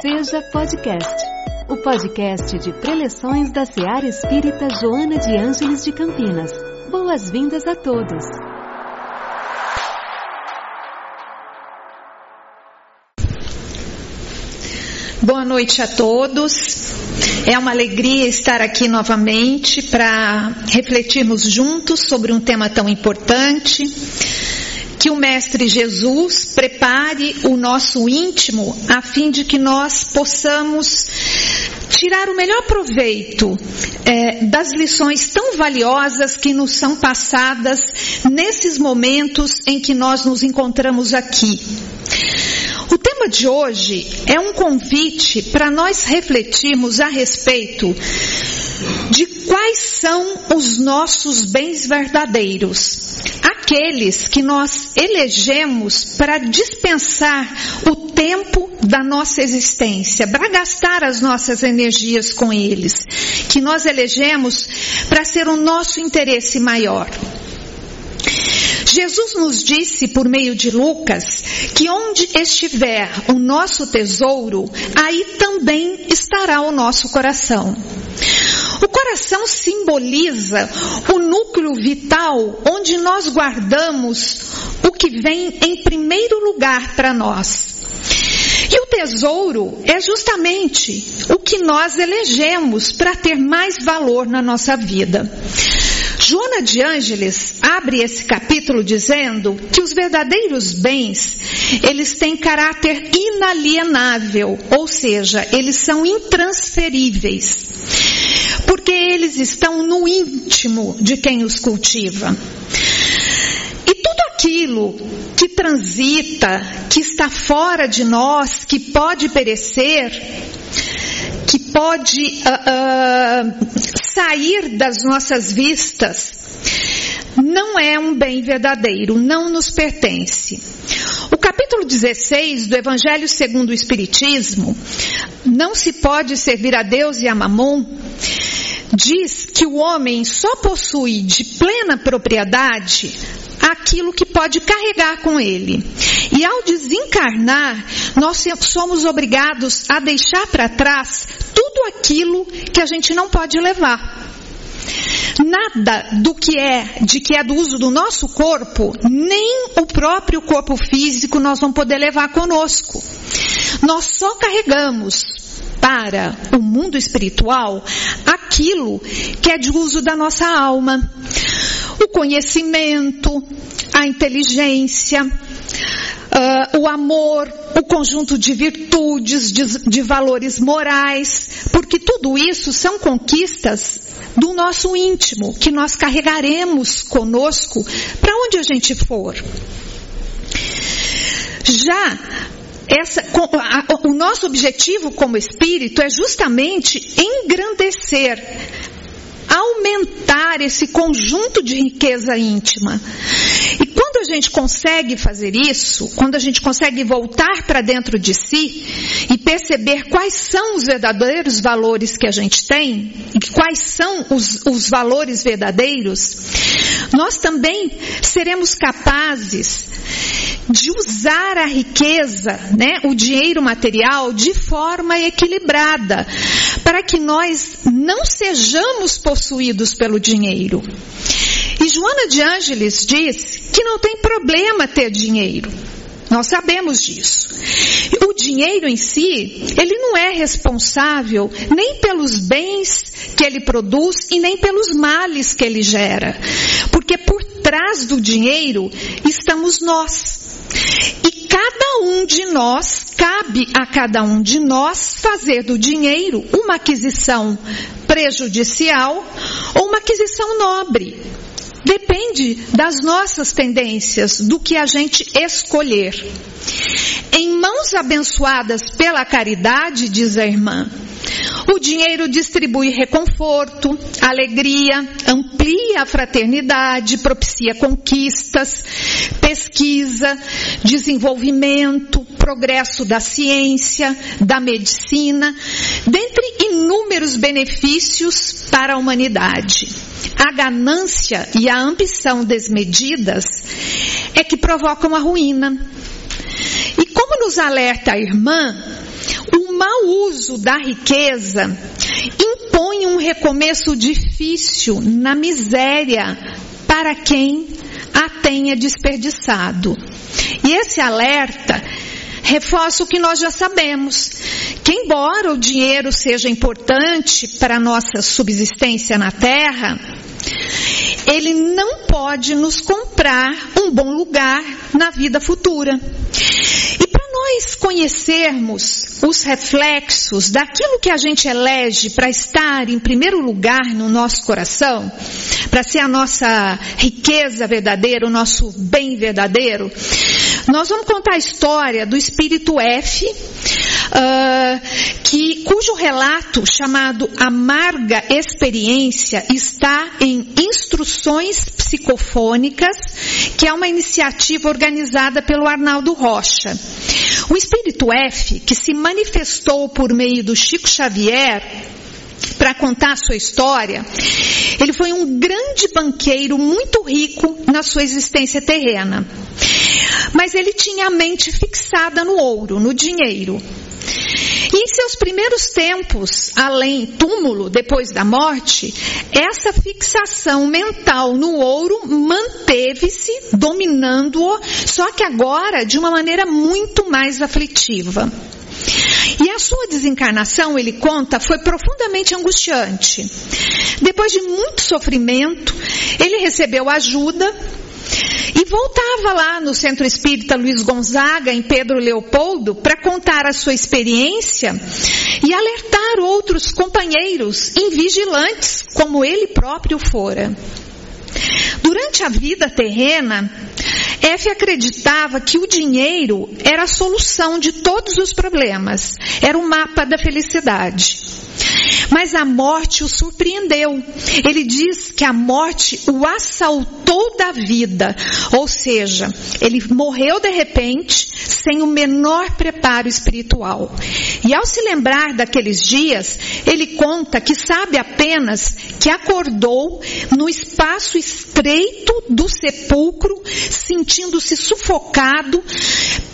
Seja Podcast, o podcast de preleções da Seara Espírita Joana de Ângeles de Campinas. Boas-vindas a todos. Boa noite a todos. É uma alegria estar aqui novamente para refletirmos juntos sobre um tema tão importante que o Mestre Jesus prepare o nosso íntimo a fim de que nós possamos tirar o melhor proveito é, das lições tão valiosas que nos são passadas nesses momentos em que nós nos encontramos aqui. O tema de hoje é um convite para nós refletirmos a respeito de quais são os nossos bens verdadeiros, aqueles que nós elegemos para dispensar o tempo da nossa existência, para gastar as nossas energias com eles, que nós elegemos para ser o nosso interesse maior. Jesus nos disse por meio de Lucas que onde estiver o nosso tesouro, aí também estará o nosso coração. O coração simboliza o núcleo vital onde nós guardamos o que vem em primeiro lugar para nós. E o tesouro é justamente o que nós elegemos para ter mais valor na nossa vida. Joana de Ângeles abre esse capítulo dizendo que os verdadeiros bens, eles têm caráter inalienável, ou seja, eles são intransferíveis. Porque eles estão no íntimo de quem os cultiva. E tudo aquilo que transita, que está fora de nós, que pode perecer, que pode uh, uh, sair das nossas vistas, não é um bem verdadeiro, não nos pertence. O capítulo 16 do Evangelho segundo o Espiritismo, não se pode servir a Deus e a Mamon, diz que o homem só possui de plena propriedade aquilo que pode carregar com ele. E ao desencarnar, nós somos obrigados a deixar para trás tudo aquilo que a gente não pode levar. Nada do que é, de que é do uso do nosso corpo, nem o próprio corpo físico nós vamos poder levar conosco. Nós só carregamos para o mundo espiritual aquilo que é de uso da nossa alma. O conhecimento, a inteligência, uh, o amor, o conjunto de virtudes, de, de valores morais, porque tudo isso são conquistas do nosso íntimo, que nós carregaremos conosco para onde a gente for. Já essa, o nosso objetivo como espírito é justamente engrandecer, aumentar esse conjunto de riqueza íntima. E quando a gente consegue fazer isso, quando a gente consegue voltar para dentro de si e perceber quais são os verdadeiros valores que a gente tem, e quais são os, os valores verdadeiros, nós também seremos capazes de usar a riqueza, né, o dinheiro material, de forma equilibrada, para que nós não sejamos possuídos pelo dinheiro. Joana de Ângeles diz que não tem problema ter dinheiro. Nós sabemos disso. O dinheiro em si, ele não é responsável nem pelos bens que ele produz e nem pelos males que ele gera. Porque por trás do dinheiro estamos nós. E cada um de nós, cabe a cada um de nós fazer do dinheiro uma aquisição prejudicial ou uma aquisição nobre. Depende das nossas tendências, do que a gente escolher. Em mãos abençoadas pela caridade, diz a irmã, o dinheiro distribui reconforto, alegria, amplia a fraternidade, propicia conquistas, pesquisa, desenvolvimento, progresso da ciência, da medicina, dentre inúmeros benefícios para a humanidade. A ganância e a ambição desmedidas é que provocam a ruína. E como nos alerta a irmã, o mau uso da riqueza impõe um recomeço difícil na miséria para quem a tenha desperdiçado. E esse alerta reforça o que nós já sabemos, que embora o dinheiro seja importante para a nossa subsistência na terra, ele não pode nos comprar um bom lugar na vida futura. E nós conhecermos os reflexos daquilo que a gente elege para estar em primeiro lugar no nosso coração, para ser a nossa riqueza verdadeira, o nosso bem verdadeiro, nós vamos contar a história do espírito F, uh, que, cujo relato chamado Amarga Experiência está em Instruções Psicofônicas, que é uma iniciativa organizada pelo Arnaldo Rocha. O espírito F, que se manifestou por meio do Chico Xavier, para contar a sua história, ele foi um grande banqueiro muito rico na sua existência terrena. Mas ele tinha a mente fixada no ouro, no dinheiro. Em seus primeiros tempos, além túmulo, depois da morte, essa fixação mental no ouro manteve-se, dominando-o, só que agora de uma maneira muito mais aflitiva. E a sua desencarnação, ele conta, foi profundamente angustiante. Depois de muito sofrimento, ele recebeu ajuda e voltava lá no Centro Espírita Luiz Gonzaga, em Pedro Leopoldo, para contar a sua experiência e alertar outros companheiros invigilantes, como ele próprio fora. Durante a vida terrena, F acreditava que o dinheiro era a solução de todos os problemas, era o mapa da felicidade. Mas a morte o surpreendeu. Ele diz que a morte o assaltou da vida, ou seja, ele morreu de repente, sem o menor preparo espiritual. E ao se lembrar daqueles dias, ele conta que sabe apenas que acordou no espaço estreito do sepulcro, sentindo-se sufocado,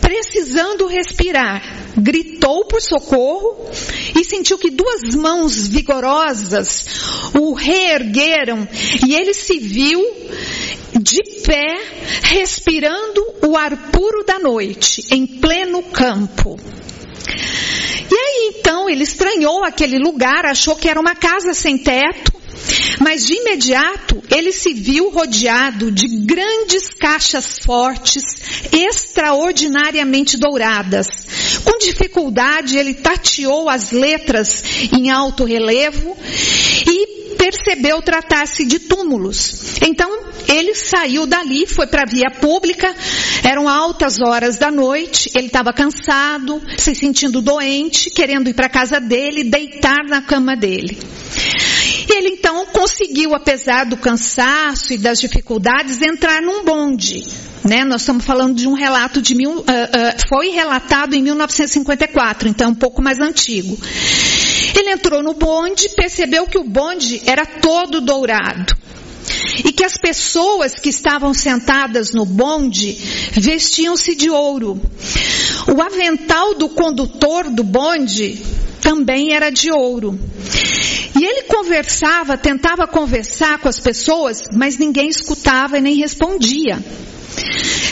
precisando respirar. Gritou por socorro e sentiu que duas mãos vigorosas o reergueram e ele se viu de pé, respirando o ar puro da noite, em pleno campo. E aí então ele estranhou aquele lugar, achou que era uma casa sem teto, mas de imediato ele se viu rodeado de grandes caixas fortes, extraordinariamente douradas. Com dificuldade ele tateou as letras em alto relevo e percebeu tratar-se de túmulos. Então ele saiu dali, foi para a via pública, eram altas horas da noite, ele estava cansado, se sentindo doente, querendo ir para a casa dele, deitar na cama dele. Então conseguiu, apesar do cansaço e das dificuldades, entrar num bonde. Né? Nós estamos falando de um relato de mil, uh, uh, foi relatado em 1954, então um pouco mais antigo. Ele entrou no bonde, percebeu que o bonde era todo dourado. E que as pessoas que estavam sentadas no bonde vestiam-se de ouro. O avental do condutor do bonde também era de ouro. E ele conversava, tentava conversar com as pessoas, mas ninguém escutava e nem respondia.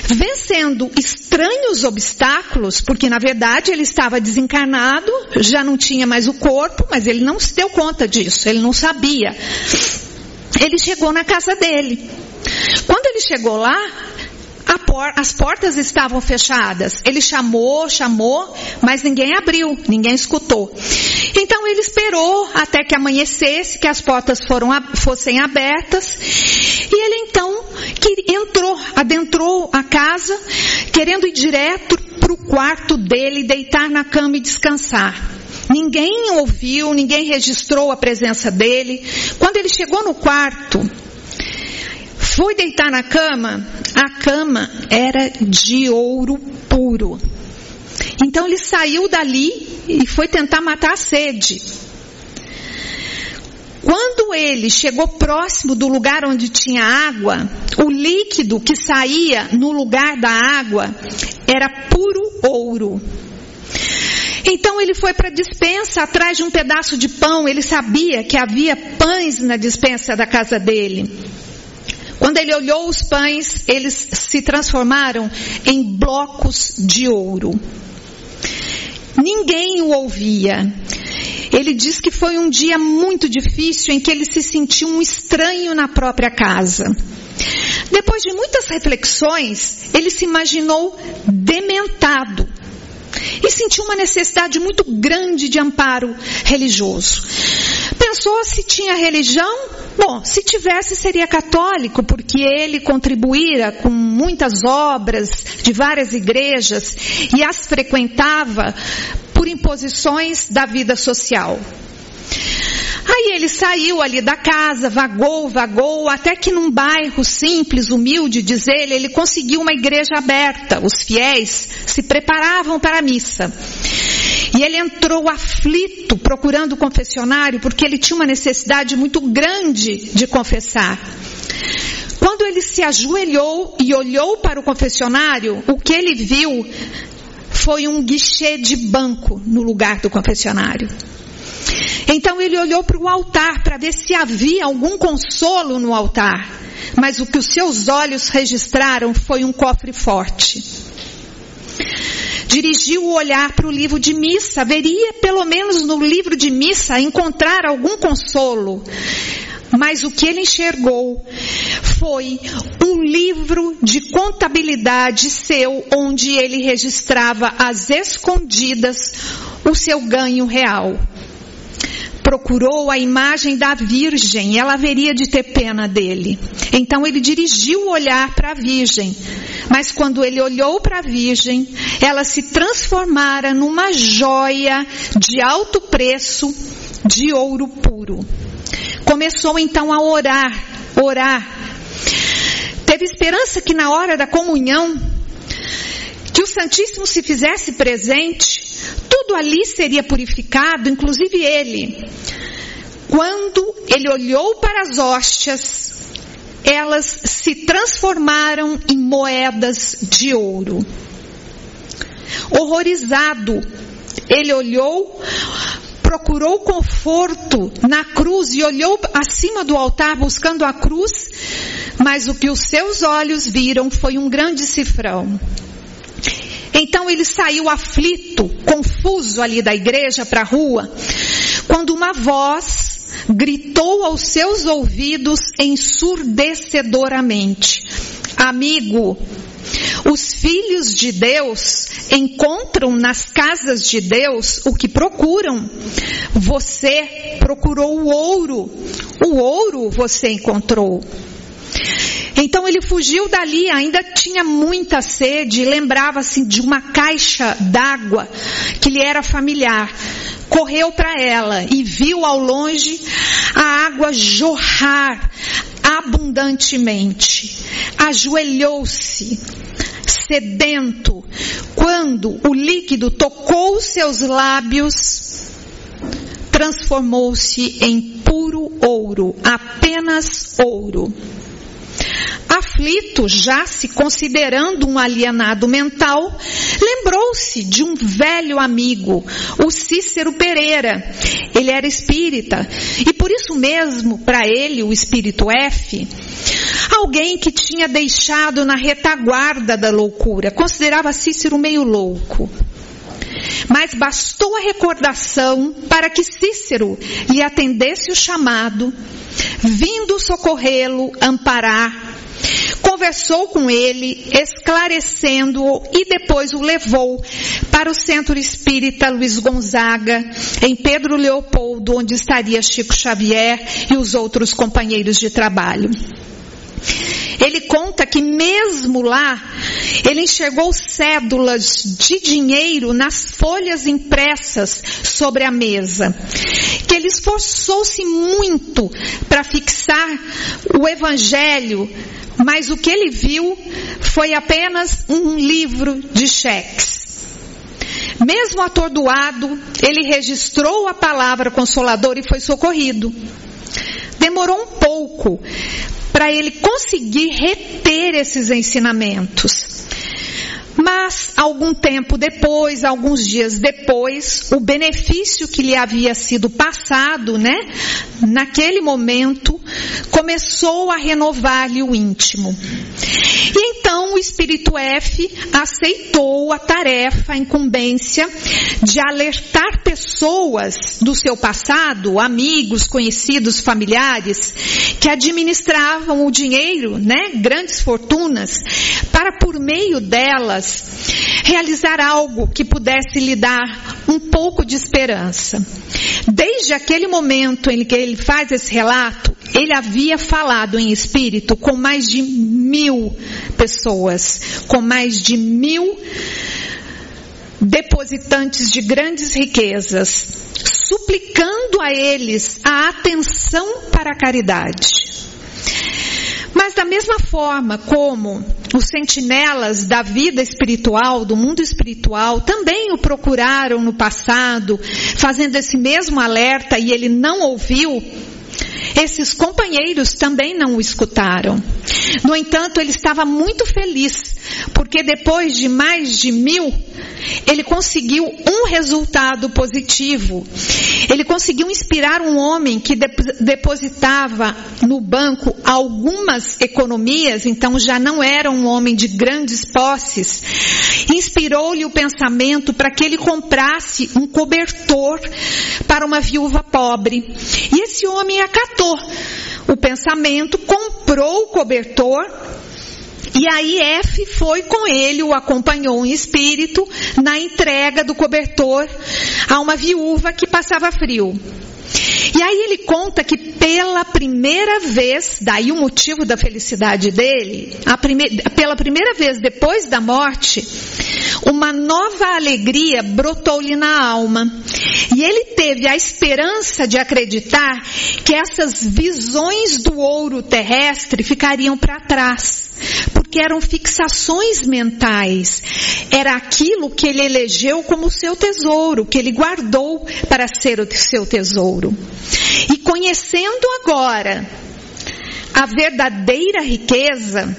Vencendo estranhos obstáculos, porque na verdade ele estava desencarnado, já não tinha mais o corpo, mas ele não se deu conta disso, ele não sabia. Ele chegou na casa dele. Quando ele chegou lá, por, as portas estavam fechadas. Ele chamou, chamou, mas ninguém abriu, ninguém escutou. Então ele esperou até que amanhecesse, que as portas foram, fossem abertas, e ele então que entrou, adentrou a casa, querendo ir direto para o quarto dele, deitar na cama e descansar. Ninguém ouviu, ninguém registrou a presença dele. Quando ele chegou no quarto, foi deitar na cama, a cama era de ouro puro. Então ele saiu dali e foi tentar matar a sede. Quando ele chegou próximo do lugar onde tinha água, o líquido que saía no lugar da água era puro ouro. Então ele foi para a dispensa atrás de um pedaço de pão. Ele sabia que havia pães na dispensa da casa dele. Quando ele olhou os pães, eles se transformaram em blocos de ouro. Ninguém o ouvia. Ele diz que foi um dia muito difícil em que ele se sentiu um estranho na própria casa. Depois de muitas reflexões, ele se imaginou dementado e sentiu uma necessidade muito grande de amparo religioso. Pensou se tinha religião? Bom, se tivesse seria católico, porque ele contribuíra com muitas obras de várias igrejas e as frequentava por imposições da vida social. Aí ele saiu ali da casa, vagou, vagou, até que num bairro simples, humilde, diz ele, ele conseguiu uma igreja aberta. Os fiéis se preparavam para a missa. E ele entrou aflito procurando o confessionário porque ele tinha uma necessidade muito grande de confessar. Quando ele se ajoelhou e olhou para o confessionário, o que ele viu foi um guichê de banco no lugar do confessionário. Então ele olhou para o altar para ver se havia algum consolo no altar. Mas o que os seus olhos registraram foi um cofre forte. Dirigiu o olhar para o livro de missa, veria pelo menos no livro de missa encontrar algum consolo. Mas o que ele enxergou foi um livro de contabilidade seu, onde ele registrava às escondidas o seu ganho real procurou a imagem da Virgem, ela haveria de ter pena dele. Então ele dirigiu o olhar para a Virgem, mas quando ele olhou para a Virgem, ela se transformara numa joia de alto preço de ouro puro. Começou então a orar, orar. Teve esperança que na hora da comunhão, que o Santíssimo se fizesse presente, tudo ali seria purificado, inclusive ele. Quando ele olhou para as hóstias, elas se transformaram em moedas de ouro. Horrorizado, ele olhou, procurou conforto na cruz e olhou acima do altar buscando a cruz, mas o que os seus olhos viram foi um grande cifrão. Então ele saiu aflito, confuso ali da igreja para a rua, quando uma voz gritou aos seus ouvidos ensurdecedoramente: Amigo, os filhos de Deus encontram nas casas de Deus o que procuram. Você procurou o ouro, o ouro você encontrou. Então ele fugiu dali, ainda tinha muita sede, lembrava-se de uma caixa d'água que lhe era familiar. Correu para ela e viu ao longe a água jorrar abundantemente. Ajoelhou-se, sedento, quando o líquido tocou seus lábios, transformou-se em puro ouro, apenas ouro. Aflito, já se considerando um alienado mental, lembrou-se de um velho amigo, o Cícero Pereira. Ele era espírita e por isso mesmo, para ele, o espírito F, alguém que tinha deixado na retaguarda da loucura, considerava Cícero meio louco. Mas bastou a recordação para que Cícero lhe atendesse o chamado, vindo socorrê-lo, amparar Conversou com ele, esclarecendo-o e depois o levou para o Centro Espírita Luiz Gonzaga, em Pedro Leopoldo, onde estaria Chico Xavier e os outros companheiros de trabalho. Ele conta que mesmo lá, ele enxergou cédulas de dinheiro nas folhas impressas sobre a mesa. Que ele esforçou-se muito para fixar o evangelho mas o que ele viu foi apenas um livro de cheques. Mesmo atordoado, ele registrou a palavra consoladora e foi socorrido. Demorou um pouco para ele conseguir reter esses ensinamentos. Mas, algum tempo depois, alguns dias depois, o benefício que lhe havia sido passado, né, naquele momento, começou a renovar-lhe o íntimo. E então o espírito F aceitou a tarefa, a incumbência de alertar pessoas do seu passado, amigos, conhecidos, familiares, que administravam o dinheiro, né, grandes fortunas, para por meio delas realizar algo que pudesse lhe dar um pouco de esperança. Desde aquele momento em que ele faz esse relato, ele havia falado em espírito com mais de mil pessoas, com mais de mil depositantes de grandes riquezas, suplicando a eles a atenção para a caridade. Mas da mesma forma como os sentinelas da vida espiritual, do mundo espiritual, também o procuraram no passado, fazendo esse mesmo alerta e ele não ouviu, esses companheiros também não o escutaram. No entanto, ele estava muito feliz, porque depois de mais de mil, ele conseguiu um resultado positivo. Ele conseguiu inspirar um homem que depositava no banco algumas economias, então já não era um homem de grandes posses. Inspirou-lhe o pensamento para que ele comprasse um cobertor para uma viúva pobre. E esse homem acatou o pensamento, comprou o cobertor e aí F foi com ele, o acompanhou em espírito na entrega do cobertor a uma viúva que passava frio. E aí ele conta que pela primeira vez, daí o motivo da felicidade dele, prime, pela primeira vez depois da morte, uma nova alegria brotou-lhe na alma. E ele teve a esperança de acreditar que essas visões do ouro terrestre ficariam para trás. Porque eram fixações mentais. Era aquilo que ele elegeu como seu tesouro, que ele guardou para ser o seu tesouro. E conhecendo agora a verdadeira riqueza,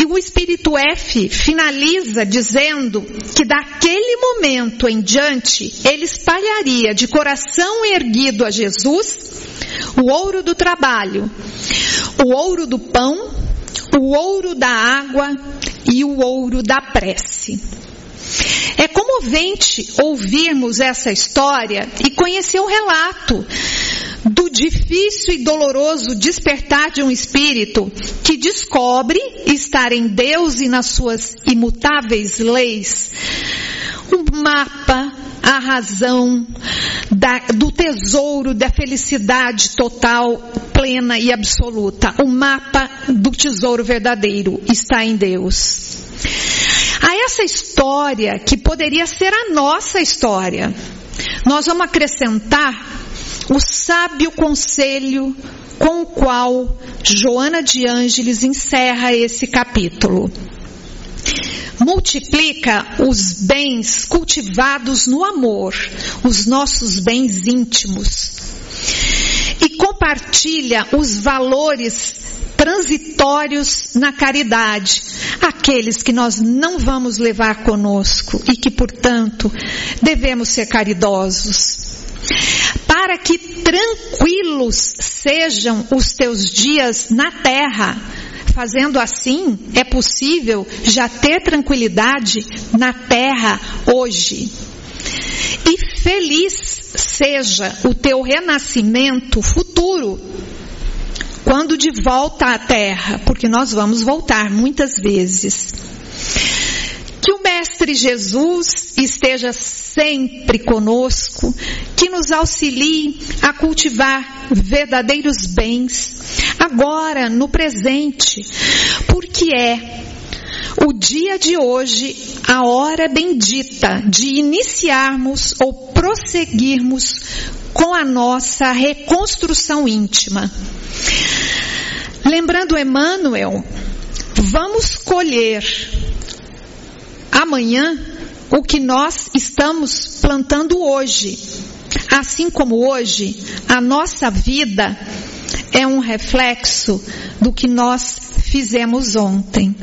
e o Espírito F finaliza dizendo que daquele momento em diante ele espalharia de coração erguido a Jesus o ouro do trabalho, o ouro do pão, o ouro da água e o ouro da prece. É comovente ouvirmos essa história e conhecer o relato do difícil e doloroso despertar de um espírito que descobre estar em Deus e nas suas imutáveis leis. Um mapa, a razão da, do tesouro da felicidade total, plena e absoluta. O mapa do tesouro verdadeiro está em Deus. Essa história, que poderia ser a nossa história, nós vamos acrescentar o sábio conselho com o qual Joana de Ângeles encerra esse capítulo. Multiplica os bens cultivados no amor, os nossos bens íntimos, e compartilha os valores transitórios na caridade, aqueles que nós não vamos levar conosco e que, portanto, devemos ser caridosos para que tranquilos sejam os teus dias na terra. Fazendo assim, é possível já ter tranquilidade na terra hoje. E feliz seja o teu renascimento futuro, quando de volta à terra, porque nós vamos voltar muitas vezes. Que o Mestre Jesus esteja sempre conosco, que nos auxilie a cultivar verdadeiros bens, agora, no presente, porque é o dia de hoje a hora bendita de iniciarmos ou prosseguirmos com a nossa reconstrução íntima. Lembrando Emmanuel, vamos colher amanhã o que nós estamos plantando hoje. Assim como hoje, a nossa vida é um reflexo do que nós fizemos ontem.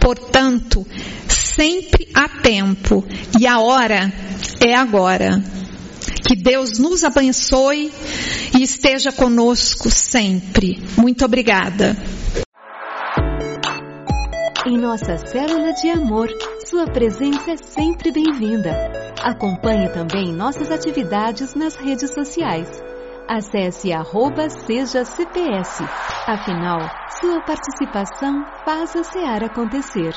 Portanto, sempre há tempo e a hora é agora. Que Deus nos abençoe e esteja conosco sempre. Muito obrigada. Em nossa célula de amor, sua presença é sempre bem-vinda. Acompanhe também nossas atividades nas redes sociais. Acesse arroba seja CPS. Afinal, sua participação faz a SEAR acontecer.